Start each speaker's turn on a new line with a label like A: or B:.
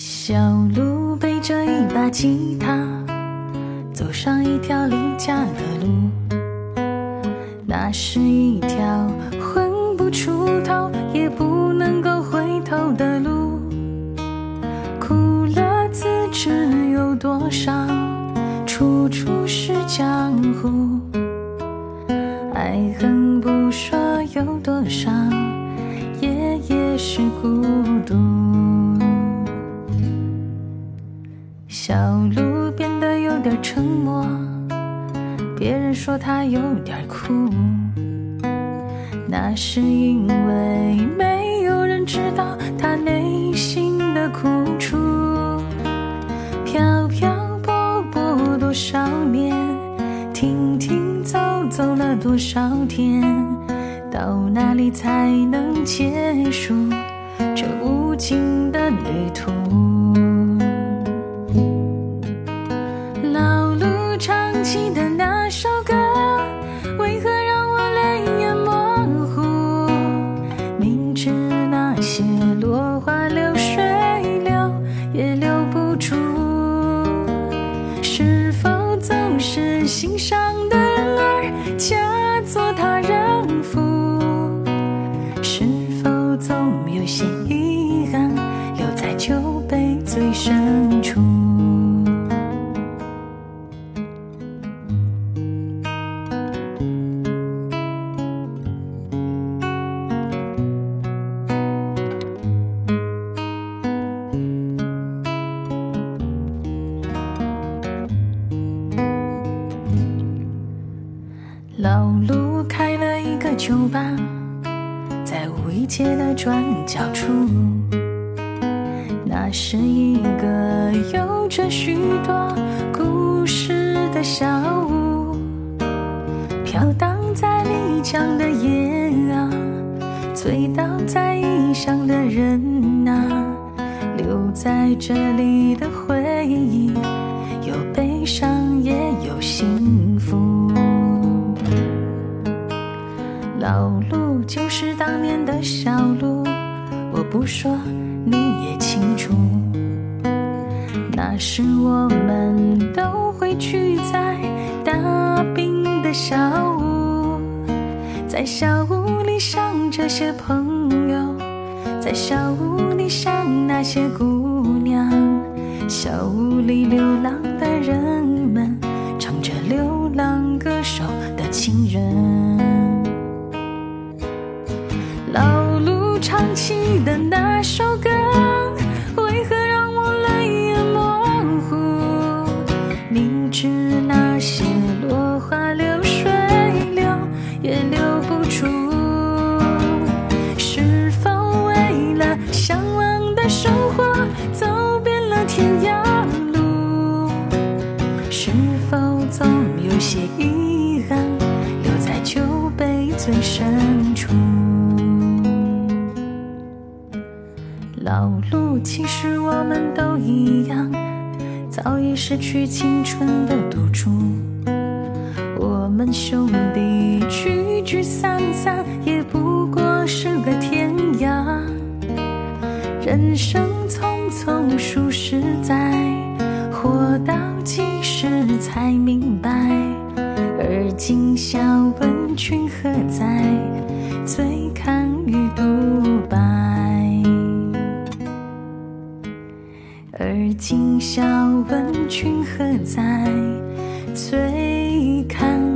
A: 小鹿背着一把吉他，走上一条离家的路。那是一条混不出头，也不能够回头的路。苦乐自知有多少，处处是江湖。爱恨不说有多少，夜夜是孤独。小鹿变得有点沉默，别人说他有点酷，那是因为没有人知道他内心的苦楚。飘飘泊泊多少年，停停走走了多少天，到哪里才能结束这无尽的旅途？老路唱起的那首歌，为何让我泪眼模糊？明知那些落花流水留也留不住，是否总是心上的人儿嫁作他人妇？是否总有些遗憾留在酒杯最深处？老路开了一个酒吧，在五一街的转角处。那是一个有着许多故事的小屋，飘荡在丽江的夜啊，醉倒在异乡的人啊，留在这里的回忆小路，我不说你也清楚。那时我们都会聚在大冰的小屋，在小屋里想这些朋友，在小屋里想那些姑娘，小屋里流浪的人们唱着流浪歌手的情人。们都一样，早已失去青春的赌注。我们兄弟聚聚散散，也不过是个天涯。人生匆匆数十载，活到几时才明白？而今笑问君何在？最今宵问君何在？醉看